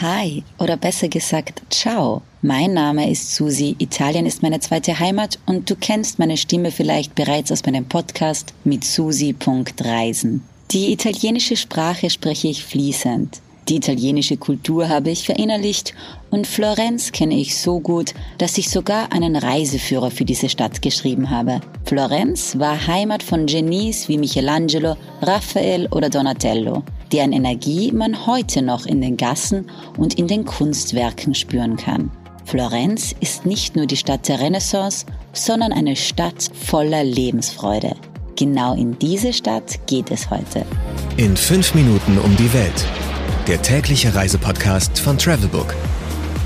Hi oder besser gesagt Ciao. Mein Name ist Susi, Italien ist meine zweite Heimat und du kennst meine Stimme vielleicht bereits aus meinem Podcast mit Susi.reisen. Die italienische Sprache spreche ich fließend. Die italienische Kultur habe ich verinnerlicht und Florenz kenne ich so gut, dass ich sogar einen Reiseführer für diese Stadt geschrieben habe. Florenz war Heimat von Genies wie Michelangelo, Raphael oder Donatello, deren Energie man heute noch in den Gassen und in den Kunstwerken spüren kann. Florenz ist nicht nur die Stadt der Renaissance, sondern eine Stadt voller Lebensfreude. Genau in diese Stadt geht es heute. In fünf Minuten um die Welt der tägliche Reisepodcast von Travelbook.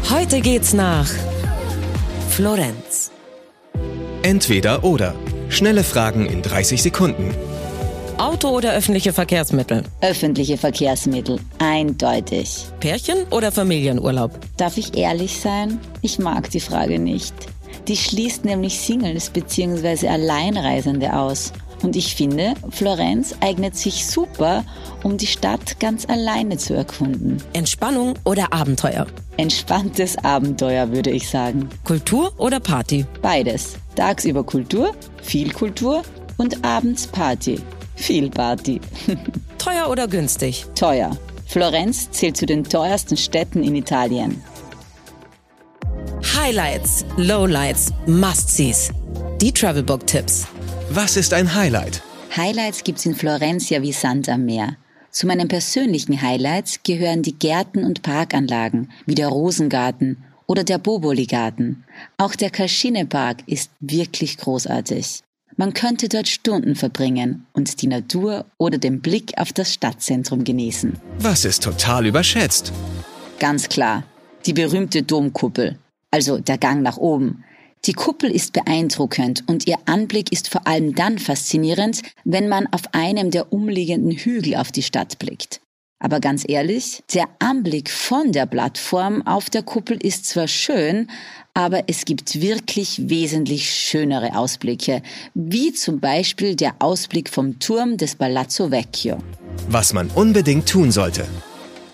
Heute geht's nach Florenz. Entweder oder. Schnelle Fragen in 30 Sekunden. Auto oder öffentliche Verkehrsmittel? Öffentliche Verkehrsmittel, eindeutig. Pärchen oder Familienurlaub? Darf ich ehrlich sein? Ich mag die Frage nicht. Die schließt nämlich Singles bzw. Alleinreisende aus. Und ich finde, Florenz eignet sich super, um die Stadt ganz alleine zu erkunden. Entspannung oder Abenteuer? Entspanntes Abenteuer, würde ich sagen. Kultur oder Party? Beides. Tagsüber Kultur, viel Kultur und abends Party. Viel Party. Teuer oder günstig? Teuer. Florenz zählt zu den teuersten Städten in Italien. Highlights, Lowlights, Must-Sees. Die Travelbook-Tipps. Was ist ein Highlight? Highlights gibt's in Florenz ja wie Sand am Meer. Zu meinen persönlichen Highlights gehören die Gärten und Parkanlagen, wie der Rosengarten oder der Boboli-Garten. Auch der Cascine-Park ist wirklich großartig. Man könnte dort Stunden verbringen und die Natur oder den Blick auf das Stadtzentrum genießen. Was ist total überschätzt? Ganz klar, die berühmte Domkuppel, also der Gang nach oben. Die Kuppel ist beeindruckend und ihr Anblick ist vor allem dann faszinierend, wenn man auf einem der umliegenden Hügel auf die Stadt blickt. Aber ganz ehrlich, der Anblick von der Plattform auf der Kuppel ist zwar schön, aber es gibt wirklich wesentlich schönere Ausblicke, wie zum Beispiel der Ausblick vom Turm des Palazzo Vecchio. Was man unbedingt tun sollte.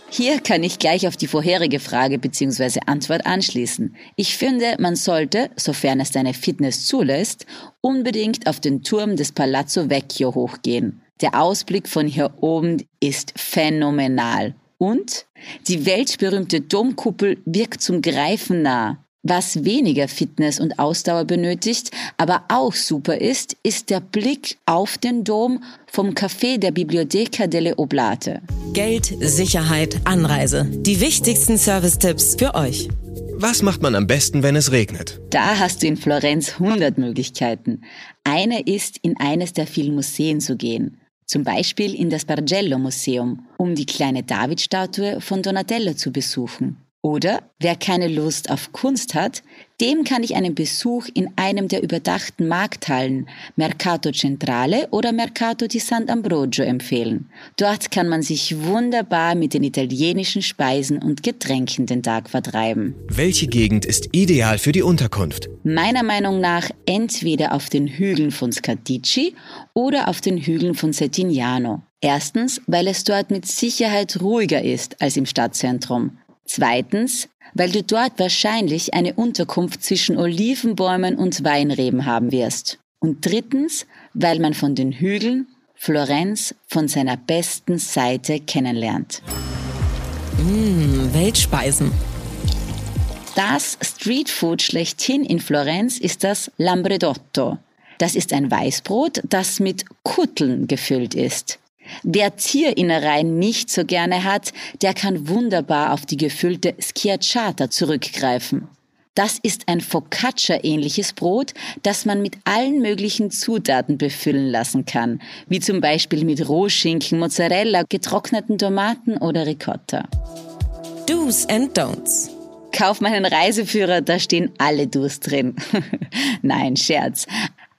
Hier kann ich gleich auf die vorherige Frage bzw. Antwort anschließen. Ich finde, man sollte, sofern es deine Fitness zulässt, unbedingt auf den Turm des Palazzo Vecchio hochgehen. Der Ausblick von hier oben ist phänomenal. Und die weltberühmte Domkuppel wirkt zum Greifen nah. Was weniger Fitness und Ausdauer benötigt, aber auch super ist, ist der Blick auf den Dom vom Café der Biblioteca delle Oblate. Geld, Sicherheit, Anreise. Die wichtigsten Service-Tipps für euch. Was macht man am besten, wenn es regnet? Da hast du in Florenz 100 Möglichkeiten. Eine ist, in eines der vielen Museen zu gehen. Zum Beispiel in das Bargello Museum, um die kleine Davidstatue von Donatello zu besuchen. Oder wer keine Lust auf Kunst hat, dem kann ich einen Besuch in einem der überdachten Markthallen Mercato Centrale oder Mercato di Sant'Ambrogio empfehlen. Dort kann man sich wunderbar mit den italienischen Speisen und Getränken den Tag vertreiben. Welche Gegend ist ideal für die Unterkunft? Meiner Meinung nach entweder auf den Hügeln von Scatici oder auf den Hügeln von Settignano. Erstens, weil es dort mit Sicherheit ruhiger ist als im Stadtzentrum. Zweitens, weil du dort wahrscheinlich eine Unterkunft zwischen Olivenbäumen und Weinreben haben wirst. Und drittens, weil man von den Hügeln Florenz von seiner besten Seite kennenlernt. Mmh, Weltspeisen. Das Streetfood schlechthin in Florenz ist das Lambredotto. Das ist ein Weißbrot, das mit Kutteln gefüllt ist. Wer Tierinnereien nicht so gerne hat, der kann wunderbar auf die gefüllte Schiacciata zurückgreifen. Das ist ein Focaccia-ähnliches Brot, das man mit allen möglichen Zutaten befüllen lassen kann, wie zum Beispiel mit Rohschinken, Mozzarella, getrockneten Tomaten oder Ricotta. Do's and Don'ts. Kauf meinen Reiseführer, da stehen alle Do's drin. Nein, Scherz.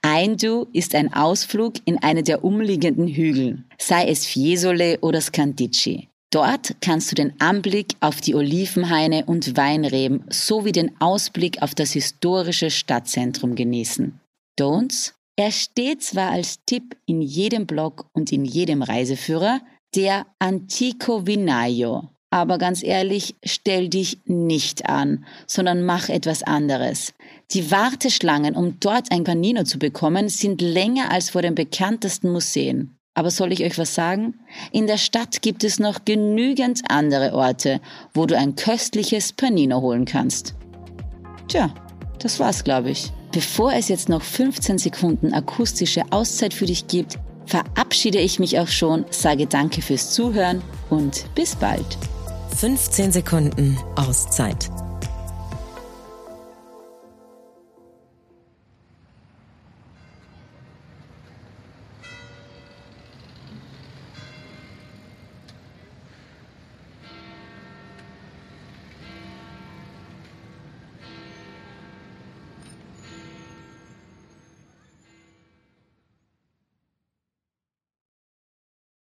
Ein Du ist ein Ausflug in eine der umliegenden Hügel, sei es Fiesole oder Scandici. Dort kannst du den Anblick auf die Olivenhaine und Weinreben sowie den Ausblick auf das historische Stadtzentrum genießen. Don'ts? Er steht zwar als Tipp in jedem Blog und in jedem Reiseführer, der Antico Vinaio. Aber ganz ehrlich, stell dich nicht an, sondern mach etwas anderes. Die Warteschlangen, um dort ein Panino zu bekommen, sind länger als vor den bekanntesten Museen. Aber soll ich euch was sagen? In der Stadt gibt es noch genügend andere Orte, wo du ein köstliches Panino holen kannst. Tja, das war's, glaube ich. Bevor es jetzt noch 15 Sekunden akustische Auszeit für dich gibt, verabschiede ich mich auch schon, sage danke fürs Zuhören und bis bald. 15 Sekunden Auszeit